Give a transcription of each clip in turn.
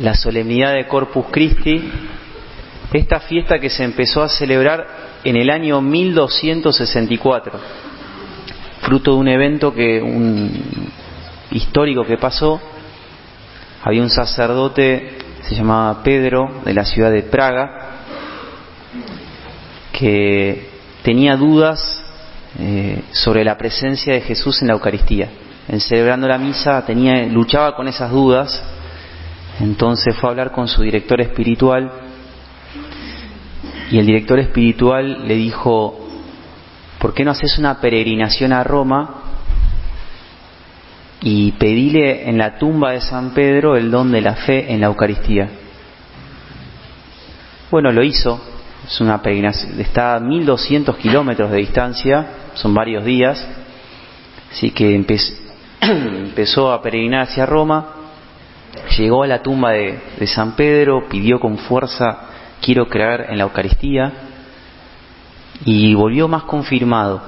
la solemnidad de Corpus Christi, esta fiesta que se empezó a celebrar en el año 1264, fruto de un evento que un histórico que pasó, había un sacerdote, se llamaba Pedro, de la ciudad de Praga, que tenía dudas eh, sobre la presencia de Jesús en la Eucaristía. En celebrando la misa tenía, luchaba con esas dudas, entonces fue a hablar con su director espiritual y el director espiritual le dijo, ¿por qué no haces una peregrinación a Roma y pedile en la tumba de San Pedro el don de la fe en la Eucaristía? Bueno, lo hizo, es una peregrinación, está a 1200 kilómetros de distancia, son varios días, así que empezó a peregrinar hacia Roma, llegó a la tumba de, de San Pedro, pidió con fuerza quiero creer en la Eucaristía y volvió más confirmado,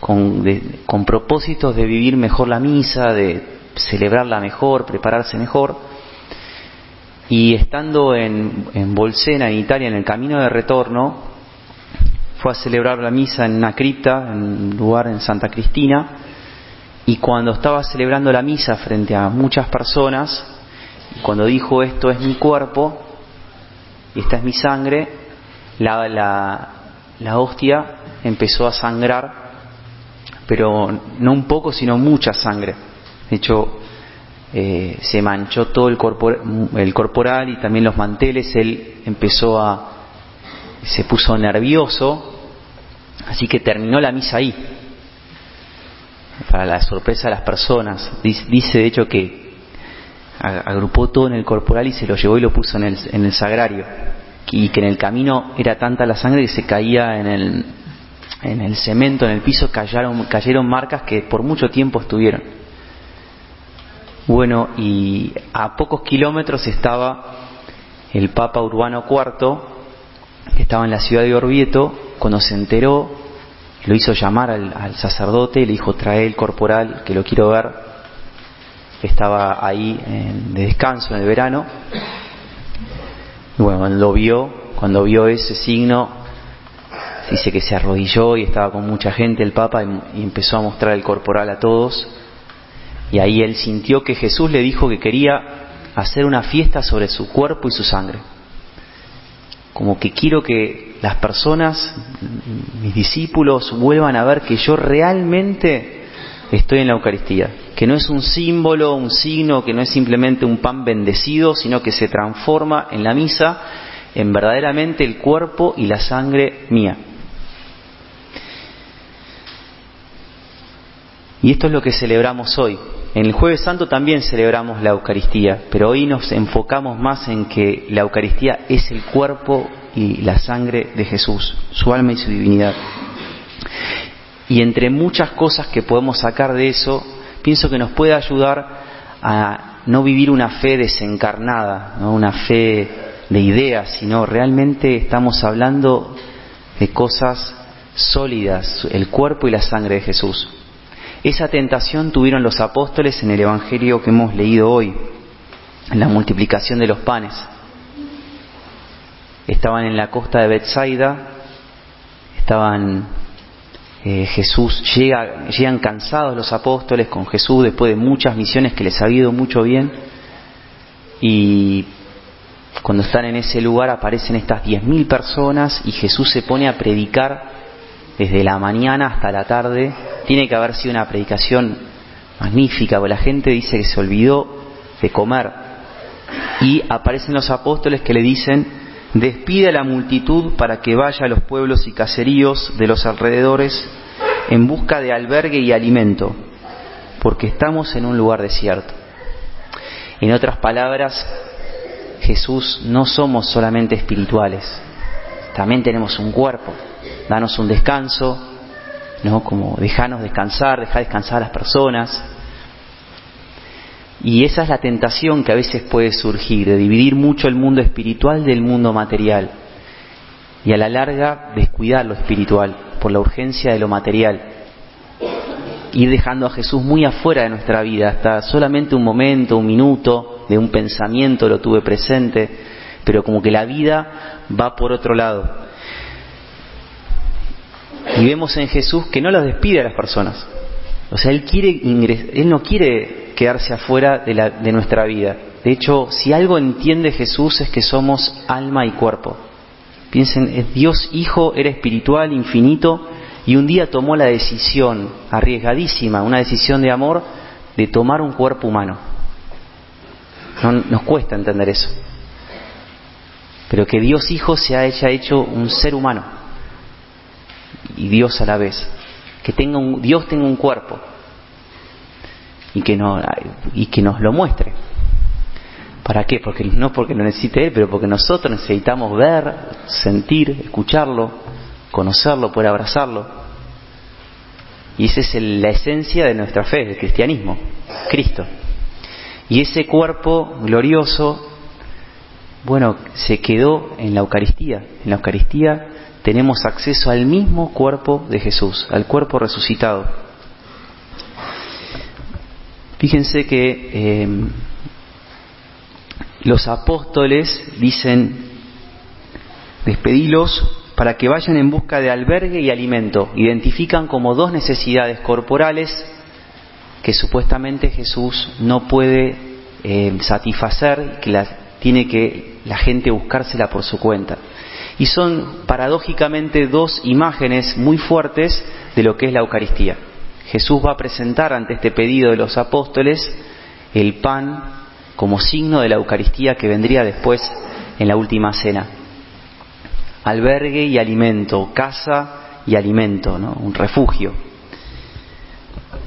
con, con propósitos de vivir mejor la misa, de celebrarla mejor, prepararse mejor. Y estando en, en Bolsena, en Italia, en el camino de retorno, fue a celebrar la misa en una cripta, en un lugar en Santa Cristina, y cuando estaba celebrando la misa frente a muchas personas, cuando dijo esto es mi cuerpo, y esta es mi sangre, la, la, la hostia empezó a sangrar, pero no un poco, sino mucha sangre. De hecho, eh, se manchó todo el, el corporal y también los manteles, él empezó a, se puso nervioso, así que terminó la misa ahí, para la sorpresa de las personas. Dice de hecho que agrupó todo en el corporal y se lo llevó y lo puso en el, en el sagrario. Y que en el camino era tanta la sangre que se caía en el, en el cemento, en el piso, cayeron, cayeron marcas que por mucho tiempo estuvieron. Bueno, y a pocos kilómetros estaba el Papa Urbano IV, que estaba en la ciudad de Orvieto, cuando se enteró, lo hizo llamar al, al sacerdote, le dijo, trae el corporal, que lo quiero ver, estaba ahí de descanso en el verano. Y bueno, cuando vio, cuando vio ese signo, dice que se arrodilló y estaba con mucha gente el Papa y, empezó a mostrar el corporal a todos. Y ahí él sintió que Jesús le dijo que quería hacer una fiesta sobre su cuerpo y su sangre. Como que quiero que las personas, mis discípulos, vuelvan a ver que yo realmente estoy en la Eucaristía, que no es un símbolo, un signo, que no es simplemente un pan bendecido, sino que se transforma en la misa en verdaderamente el cuerpo y la sangre mía. Y esto es lo que celebramos hoy. En el jueves santo también celebramos la Eucaristía, pero hoy nos enfocamos más en que la Eucaristía es el cuerpo y la sangre de Jesús, su alma y su divinidad. Y entre muchas cosas que podemos sacar de eso, pienso que nos puede ayudar a no vivir una fe desencarnada, ¿no? una fe de ideas, sino realmente estamos hablando de cosas sólidas, el cuerpo y la sangre de Jesús. Esa tentación tuvieron los apóstoles en el Evangelio que hemos leído hoy, en la multiplicación de los panes. Estaban en la costa de Bethsaida, estaban eh, Jesús llega, llegan cansados los apóstoles con Jesús después de muchas misiones que les ha ido mucho bien y cuando están en ese lugar aparecen estas diez mil personas y Jesús se pone a predicar desde la mañana hasta la tarde. Tiene que haber sido una predicación magnífica, porque la gente dice que se olvidó de comer. Y aparecen los apóstoles que le dicen, despide a la multitud para que vaya a los pueblos y caseríos de los alrededores en busca de albergue y alimento, porque estamos en un lugar desierto. En otras palabras, Jesús, no somos solamente espirituales, también tenemos un cuerpo. Danos un descanso, ¿no? Como dejanos descansar, dejar descansar a las personas. Y esa es la tentación que a veces puede surgir, de dividir mucho el mundo espiritual del mundo material. Y a la larga descuidar lo espiritual por la urgencia de lo material. Ir dejando a Jesús muy afuera de nuestra vida, hasta solamente un momento, un minuto, de un pensamiento lo tuve presente, pero como que la vida va por otro lado. Y vemos en Jesús que no los despide a las personas. O sea, Él, quiere él no quiere quedarse afuera de, la, de nuestra vida. De hecho, si algo entiende Jesús es que somos alma y cuerpo. Piensen, es Dios Hijo, era espiritual, infinito, y un día tomó la decisión arriesgadísima, una decisión de amor, de tomar un cuerpo humano. nos cuesta entender eso. Pero que Dios Hijo se haya hecho un ser humano y Dios a la vez. Que tenga un, Dios tenga un cuerpo y que, no, y que nos lo muestre. ¿Para qué? Porque no porque lo necesite Él, pero porque nosotros necesitamos ver, sentir, escucharlo, conocerlo, poder abrazarlo. Y esa es la esencia de nuestra fe, del cristianismo, Cristo. Y ese cuerpo glorioso, bueno, se quedó en la Eucaristía. En la Eucaristía tenemos acceso al mismo cuerpo de Jesús, al cuerpo resucitado. Fíjense que eh, los apóstoles dicen, despedilos para que vayan en busca de albergue y alimento. Identifican como dos necesidades corporales que supuestamente Jesús no puede eh, satisfacer, que la, tiene que la gente buscársela por su cuenta. Y son paradójicamente dos imágenes muy fuertes de lo que es la Eucaristía. Jesús va a presentar ante este pedido de los apóstoles el pan como signo de la Eucaristía que vendría después en la última cena. Albergue y alimento, casa y alimento, ¿no? un refugio.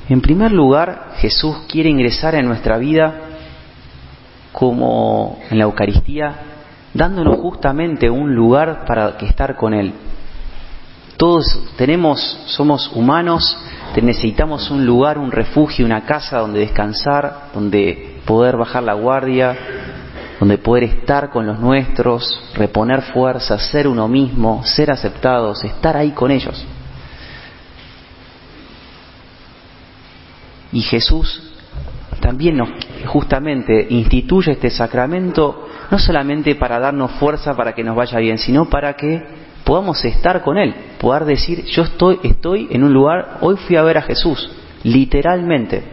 En primer lugar, Jesús quiere ingresar en nuestra vida como en la Eucaristía, dándonos justamente un lugar para que estar con Él. Todos tenemos, somos humanos, necesitamos un lugar, un refugio, una casa donde descansar, donde poder bajar la guardia, donde poder estar con los nuestros, reponer fuerzas, ser uno mismo, ser aceptados, estar ahí con ellos. Y Jesús también nos justamente instituye este sacramento no solamente para darnos fuerza para que nos vaya bien, sino para que podamos estar con Él, poder decir, yo estoy, estoy en un lugar, hoy fui a ver a Jesús, literalmente.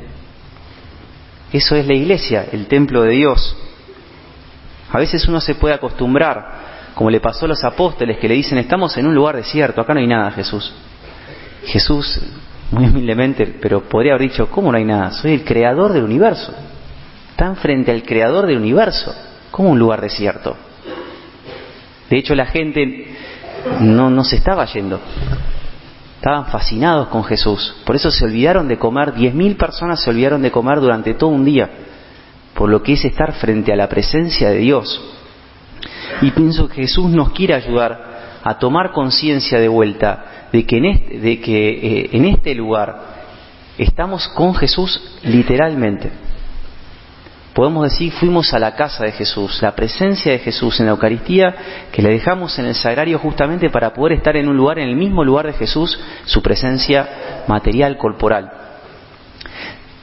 Eso es la iglesia, el templo de Dios. A veces uno se puede acostumbrar, como le pasó a los apóstoles que le dicen, estamos en un lugar desierto, acá no hay nada, Jesús. Jesús, muy humildemente, pero podría haber dicho, ¿cómo no hay nada? Soy el creador del universo. Están frente al creador del universo. ¿Cómo un lugar desierto? De hecho, la gente no, no se estaba yendo. Estaban fascinados con Jesús. Por eso se olvidaron de comer. Diez mil personas se olvidaron de comer durante todo un día. Por lo que es estar frente a la presencia de Dios. Y pienso que Jesús nos quiere ayudar a tomar conciencia de vuelta de que, en este, de que eh, en este lugar estamos con Jesús literalmente podemos decir, fuimos a la casa de Jesús, la presencia de Jesús en la Eucaristía, que le dejamos en el sagrario justamente para poder estar en un lugar, en el mismo lugar de Jesús, su presencia material, corporal.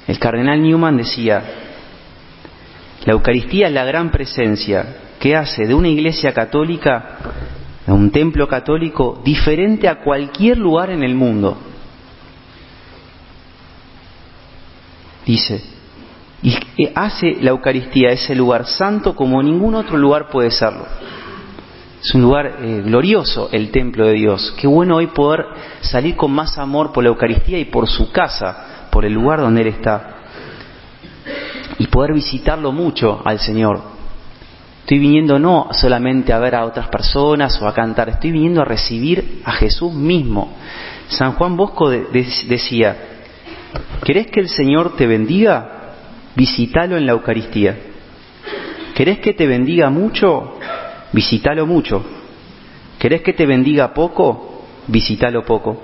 El cardenal Newman decía, la Eucaristía es la gran presencia que hace de una iglesia católica, de un templo católico, diferente a cualquier lugar en el mundo. Dice, y hace la Eucaristía ese lugar santo como ningún otro lugar puede serlo. Es un lugar eh, glorioso el templo de Dios. Qué bueno hoy poder salir con más amor por la Eucaristía y por su casa, por el lugar donde Él está. Y poder visitarlo mucho al Señor. Estoy viniendo no solamente a ver a otras personas o a cantar, estoy viniendo a recibir a Jesús mismo. San Juan Bosco decía, ¿querés que el Señor te bendiga? Visítalo en la Eucaristía. ¿Querés que te bendiga mucho? Visítalo mucho. ¿Querés que te bendiga poco? Visítalo poco.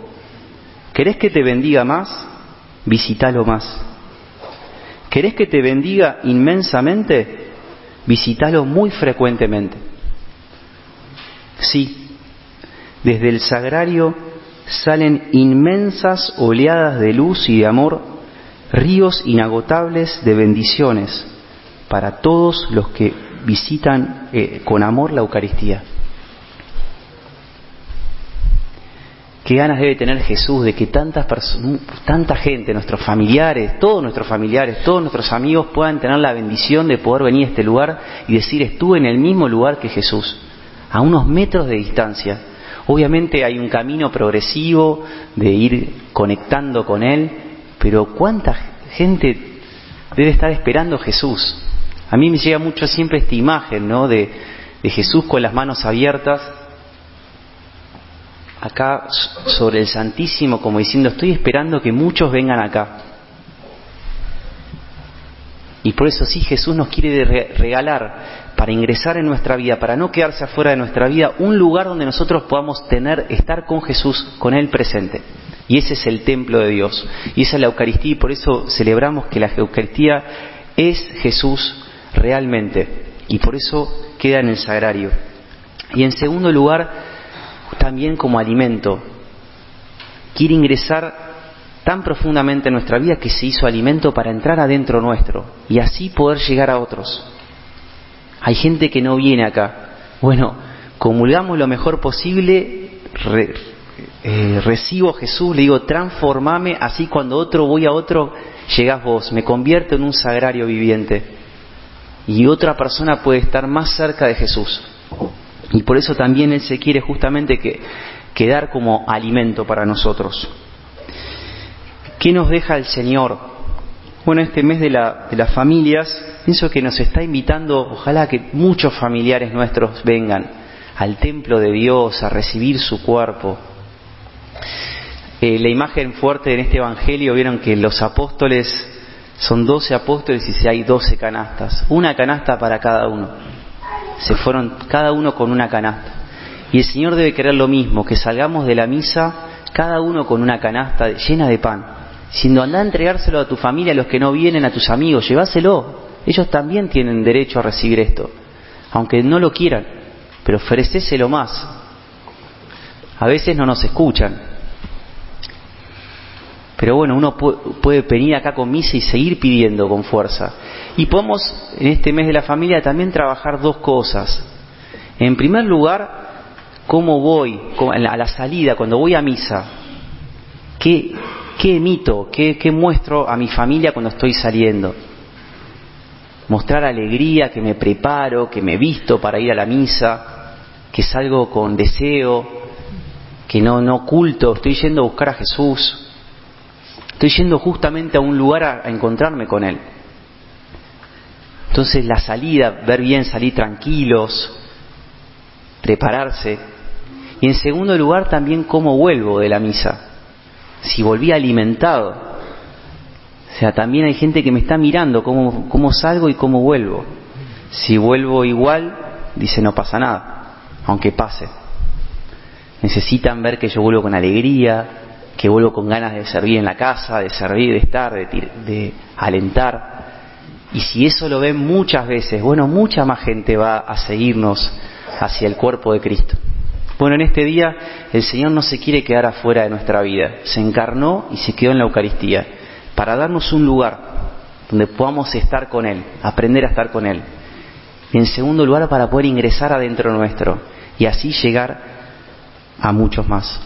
¿Querés que te bendiga más? Visítalo más. ¿Querés que te bendiga inmensamente? Visítalo muy frecuentemente. Sí, desde el sagrario salen inmensas oleadas de luz y de amor ríos inagotables de bendiciones para todos los que visitan eh, con amor la Eucaristía. Qué ganas debe tener Jesús de que tantas tanta gente, nuestros familiares, todos nuestros familiares, todos nuestros amigos puedan tener la bendición de poder venir a este lugar y decir estuve en el mismo lugar que Jesús, a unos metros de distancia. Obviamente hay un camino progresivo de ir conectando con Él, pero ¿cuánta gente debe estar esperando Jesús? A mí me llega mucho siempre esta imagen, ¿no? De, de Jesús con las manos abiertas acá sobre el Santísimo como diciendo, estoy esperando que muchos vengan acá. Y por eso sí Jesús nos quiere regalar para ingresar en nuestra vida, para no quedarse afuera de nuestra vida, un lugar donde nosotros podamos tener, estar con Jesús, con Él presente. Y ese es el templo de Dios. Y esa es la Eucaristía y por eso celebramos que la Eucaristía es Jesús realmente. Y por eso queda en el sagrario. Y en segundo lugar, también como alimento. Quiere ingresar tan profundamente en nuestra vida que se hizo alimento para entrar adentro nuestro y así poder llegar a otros. Hay gente que no viene acá. Bueno, comulgamos lo mejor posible, eh, recibo a Jesús, le digo, transformame, así cuando otro voy a otro, llegás vos, me convierto en un sagrario viviente. Y otra persona puede estar más cerca de Jesús. Y por eso también Él se quiere justamente que, quedar como alimento para nosotros. ¿Qué nos deja el Señor? Bueno, este mes de, de las familias, pienso que nos está invitando, ojalá que muchos familiares nuestros vengan al templo de Dios a recibir su cuerpo. Eh, la imagen fuerte en este Evangelio, vieron que los apóstoles son doce apóstoles y si hay doce canastas, una canasta para cada uno se fueron cada uno con una canasta. Y el Señor debe querer lo mismo, que salgamos de la misa cada uno con una canasta llena de pan. Siendo anda a entregárselo a tu familia, a los que no vienen, a tus amigos, llévaselo. Ellos también tienen derecho a recibir esto, aunque no lo quieran, pero ofrecéselo más. A veces no nos escuchan, pero bueno, uno puede venir acá con misa y seguir pidiendo con fuerza. Y podemos en este mes de la familia también trabajar dos cosas. En primer lugar, cómo voy a la salida, cuando voy a misa. ¿Qué, qué emito? ¿Qué, ¿Qué muestro a mi familia cuando estoy saliendo? Mostrar alegría, que me preparo, que me visto para ir a la misa, que salgo con deseo, que no, no oculto, estoy yendo a buscar a Jesús. Estoy yendo justamente a un lugar a, encontrarme con Él. Entonces la salida, ver bien, salir tranquilos, prepararse. Y en segundo lugar también cómo vuelvo de la misa. Si volví alimentado. O sea, también hay gente que me está mirando cómo, cómo salgo y cómo vuelvo. Si vuelvo igual, dice no pasa nada, aunque pase. Necesitan ver que yo vuelvo con alegría, que vuelvo con ganas de servir en la casa, de servir, de estar, de, alentar. Y si eso lo ven muchas veces, bueno, mucha más gente va a seguirnos hacia el cuerpo de Cristo. Bueno, en este día el Señor no se quiere quedar afuera de nuestra vida, se encarnó y se quedó en la Eucaristía para darnos un lugar donde podamos estar con Él, aprender a estar con Él. Y en segundo lugar, para poder ingresar adentro nuestro y así llegar a muchos más.